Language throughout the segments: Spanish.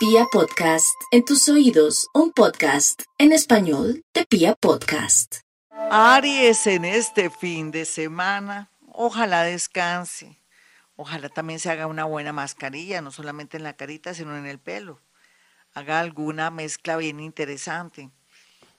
Pia Podcast, en tus oídos, un podcast en español de Pia Podcast. Aries en este fin de semana, ojalá descanse. Ojalá también se haga una buena mascarilla, no solamente en la carita, sino en el pelo. Haga alguna mezcla bien interesante.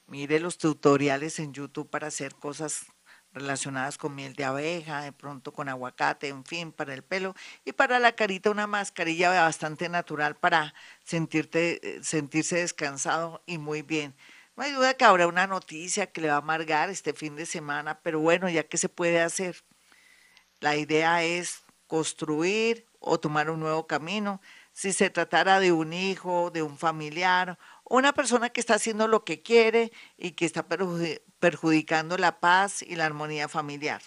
Mire los tutoriales en YouTube para hacer cosas relacionadas con miel de abeja, de pronto con aguacate, en fin, para el pelo y para la carita una mascarilla bastante natural para sentirte, eh, sentirse descansado y muy bien. No hay duda que habrá una noticia que le va a amargar este fin de semana, pero bueno, ya que se puede hacer. La idea es construir o tomar un nuevo camino. Si se tratara de un hijo, de un familiar una persona que está haciendo lo que quiere y que está perjudicando la paz y la armonía familiar.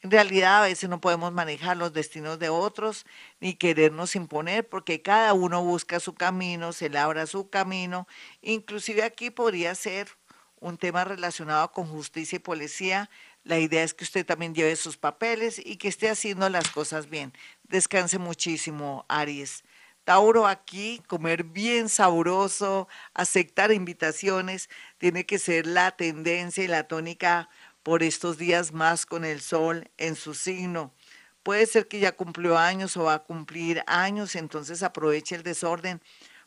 En realidad a veces no podemos manejar los destinos de otros ni querernos imponer porque cada uno busca su camino, se labra su camino. Inclusive aquí podría ser un tema relacionado con justicia y policía. La idea es que usted también lleve sus papeles y que esté haciendo las cosas bien. Descanse muchísimo, Aries. Tauro aquí, comer bien sabroso, aceptar invitaciones, tiene que ser la tendencia y la tónica por estos días más con el sol en su signo. Puede ser que ya cumplió años o va a cumplir años, entonces aproveche el desorden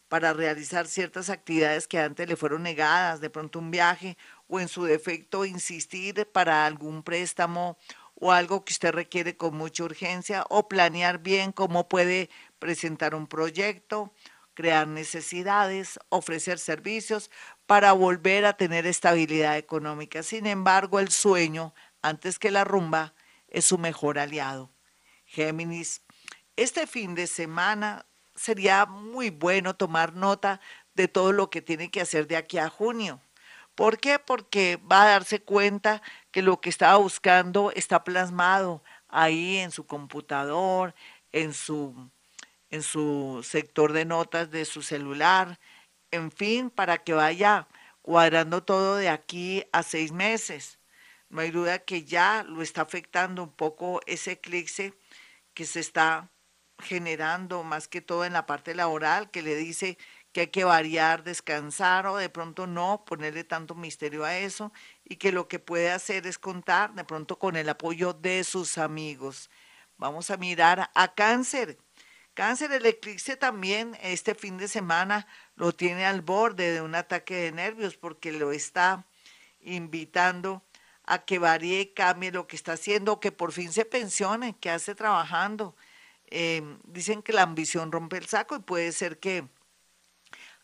para realizar ciertas actividades que antes le fueron negadas, de pronto un viaje o en su defecto insistir para algún préstamo o algo que usted requiere con mucha urgencia o planear bien cómo puede presentar un proyecto, crear necesidades, ofrecer servicios para volver a tener estabilidad económica. Sin embargo, el sueño, antes que la rumba, es su mejor aliado. Géminis, este fin de semana sería muy bueno tomar nota de todo lo que tiene que hacer de aquí a junio. ¿Por qué? Porque va a darse cuenta que lo que estaba buscando está plasmado ahí en su computador, en su, en su sector de notas de su celular, en fin, para que vaya cuadrando todo de aquí a seis meses. No hay duda que ya lo está afectando un poco ese eclipse que se está generando más que todo en la parte laboral, que le dice que hay que variar, descansar o de pronto no ponerle tanto misterio a eso y que lo que puede hacer es contar de pronto con el apoyo de sus amigos. Vamos a mirar a cáncer. Cáncer, el eclipse también este fin de semana lo tiene al borde de un ataque de nervios porque lo está invitando a que varíe, cambie lo que está haciendo, que por fin se pensione, que hace trabajando. Em, dicen que la ambición rompe el saco y puede ser que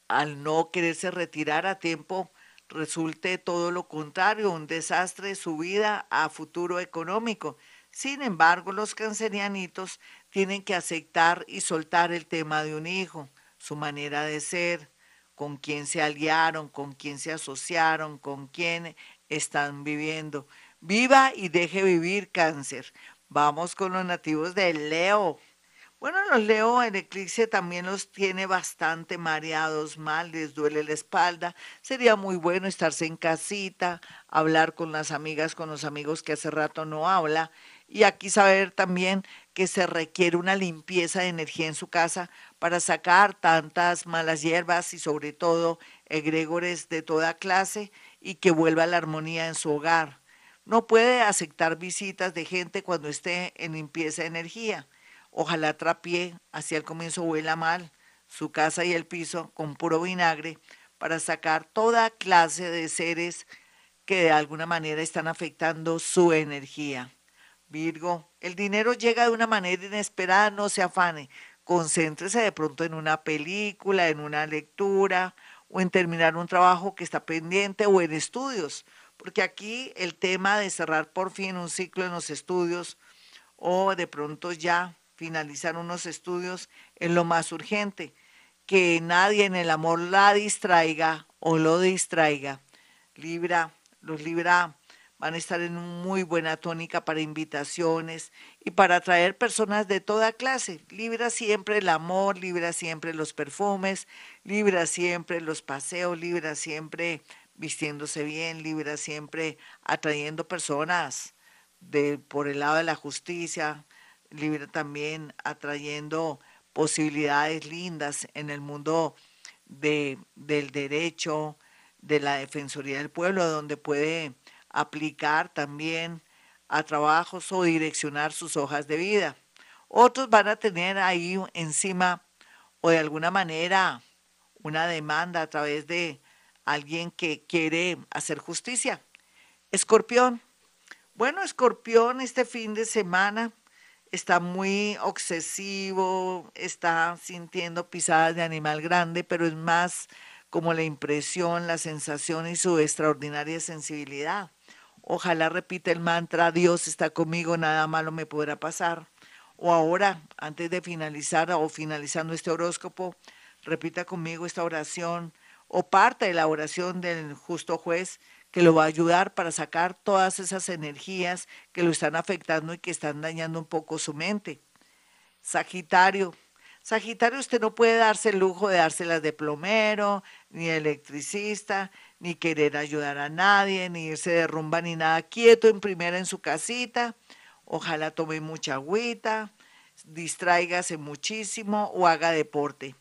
al no quererse retirar a tiempo, resulte todo lo contrario, un desastre de su vida a futuro económico. Sin embargo, los cancerianitos tienen que aceptar y soltar el tema de un hijo, su manera de ser, con quién se aliaron, con quién se asociaron, con quién están viviendo. Viva y deje vivir cáncer. Vamos con los nativos de Leo. Bueno, los leo en eclipse también los tiene bastante mareados, mal, les duele la espalda. Sería muy bueno estarse en casita, hablar con las amigas, con los amigos que hace rato no habla. Y aquí saber también que se requiere una limpieza de energía en su casa para sacar tantas malas hierbas y sobre todo egregores de toda clase y que vuelva la armonía en su hogar. No puede aceptar visitas de gente cuando esté en limpieza de energía Ojalá trapie, hacia el comienzo huela mal, su casa y el piso con puro vinagre para sacar toda clase de seres que de alguna manera están afectando su energía. Virgo, el dinero llega de una manera inesperada, no se afane. Concéntrese de pronto en una película, en una lectura o en terminar un trabajo que está pendiente o en estudios, porque aquí el tema de cerrar por fin un ciclo en los estudios o de pronto ya finalizar unos estudios es lo más urgente. Que nadie en el amor la distraiga o lo distraiga. Libra, los Libra van a estar en muy buena tónica para invitaciones y para atraer personas de toda clase. Libra siempre el amor, libra siempre los perfumes, libra siempre los paseos, libra siempre vistiéndose bien, libra siempre atrayendo personas de, por el lado de la justicia, Libra también atrayendo posibilidades lindas en el mundo de, del derecho, de la Defensoría del Pueblo, donde puede aplicar también a trabajos o direccionar sus hojas de vida. Otros van a tener ahí encima o de alguna manera una demanda a través de alguien que quiere hacer justicia. Escorpión. Bueno, Escorpión este fin de semana está muy obsesivo, está sintiendo pisadas de animal grande, pero es más como la impresión, la sensación y su extraordinaria sensibilidad. Ojalá repita el mantra, Dios está conmigo, nada malo me podrá pasar. O ahora, antes de finalizar o finalizando este horóscopo, repita conmigo esta oración o parte de la oración del justo juez que lo va a ayudar para sacar todas esas energías que lo están afectando y que están dañando un poco su mente. Sagitario. Sagitario, usted no puede darse el lujo de dárselas de plomero, ni electricista, ni querer ayudar a nadie, ni irse de rumba, ni nada quieto en primera en su casita. Ojalá tome mucha agüita, distráigase muchísimo o haga deporte.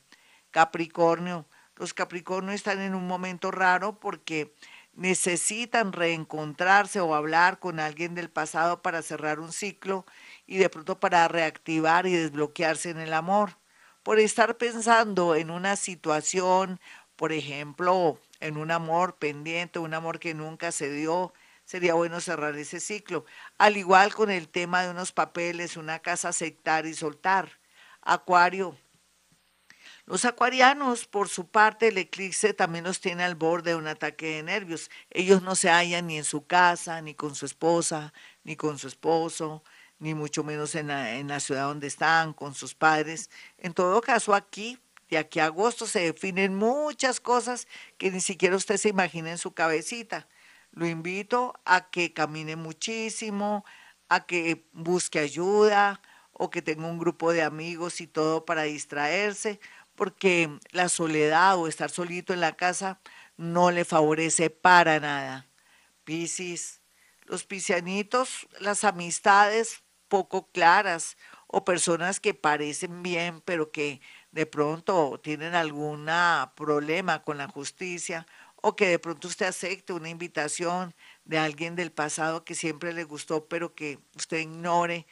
Capricornio. Los Capricornios están en un momento raro porque necesitan reencontrarse o hablar con alguien del pasado para cerrar un ciclo y de pronto para reactivar y desbloquearse en el amor. Por estar pensando en una situación, por ejemplo, en un amor pendiente, un amor que nunca se dio, sería bueno cerrar ese ciclo. Al igual con el tema de unos papeles, una casa aceptar y soltar. Acuario, los acuarianos, por su parte, el eclipse también los tiene al borde de un ataque de nervios. Ellos no se hallan ni en su casa, ni con su esposa, ni con su esposo, ni mucho menos en la, en la ciudad donde están, con sus padres. En todo caso, aquí, de aquí a agosto, se definen muchas cosas que ni siquiera usted se imagina en su cabecita. Lo invito a que camine muchísimo, a que busque ayuda o que tenga un grupo de amigos y todo para distraerse, porque la soledad o estar solito en la casa no le favorece para nada. Piscis, los piscianitos, las amistades poco claras o personas que parecen bien pero que de pronto tienen algún problema con la justicia o que de pronto usted acepte una invitación de alguien del pasado que siempre le gustó pero que usted ignore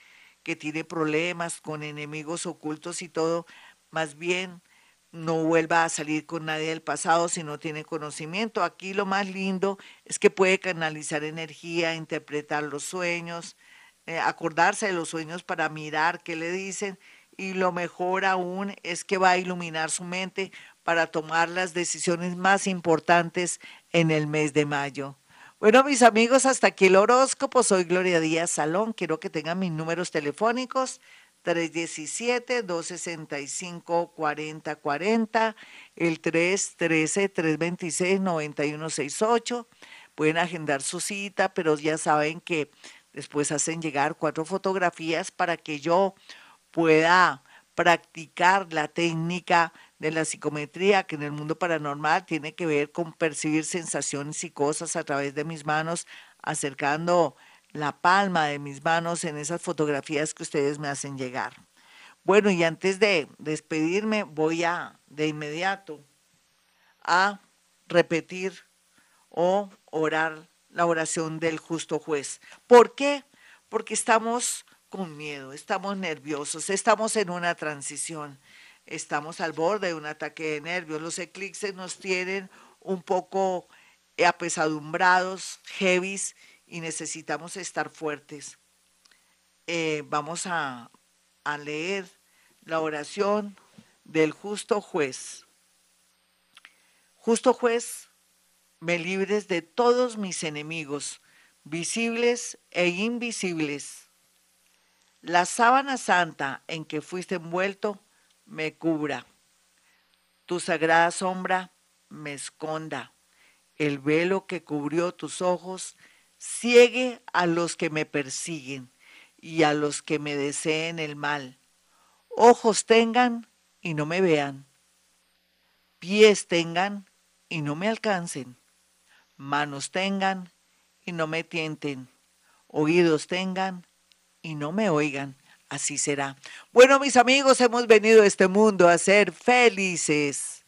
que tiene problemas con enemigos ocultos y todo, más bien no vuelva a salir con nadie del pasado si no tiene conocimiento. Aquí lo más lindo es que puede canalizar energía, interpretar los sueños, eh, acordarse de los sueños para mirar qué le dicen y lo mejor aún es que va a iluminar su mente para tomar las decisiones más importantes en el mes de mayo. Bueno, mis amigos, hasta aquí el horóscopo. Soy Gloria Díaz Salón. Quiero que tengan mis números telefónicos 317-265-4040, el 313-326-9168. Pueden agendar su cita, pero ya saben que después hacen llegar cuatro fotografías para que yo pueda practicar la técnica de la psicometría, que en el mundo paranormal tiene que ver con percibir sensaciones y cosas a través de mis manos, acercando la palma de mis manos en esas fotografías que ustedes me hacen llegar. Bueno, y antes de despedirme, voy a de inmediato a repetir o orar la oración del justo juez. ¿Por qué? Porque estamos con miedo, estamos nerviosos, estamos en una transición, estamos al borde de un ataque de nervios. Los eclipses nos tienen un poco apesadumbrados, heavies, y necesitamos estar fuertes. Eh, vamos a, a leer la oración del justo juez. Justo juez, me libres de todos mis enemigos, visibles e invisibles. La sábana santa en que fuiste envuelto me cubra. Tu sagrada sombra me esconda. El velo que cubrió tus ojos ciegue a los que me persiguen y a los que me deseen el mal. Ojos tengan y no me vean. Pies tengan y no me alcancen. Manos tengan y no me tienten. Oídos tengan y no me oigan. Así será. Bueno, mis amigos, hemos venido a este mundo a ser felices.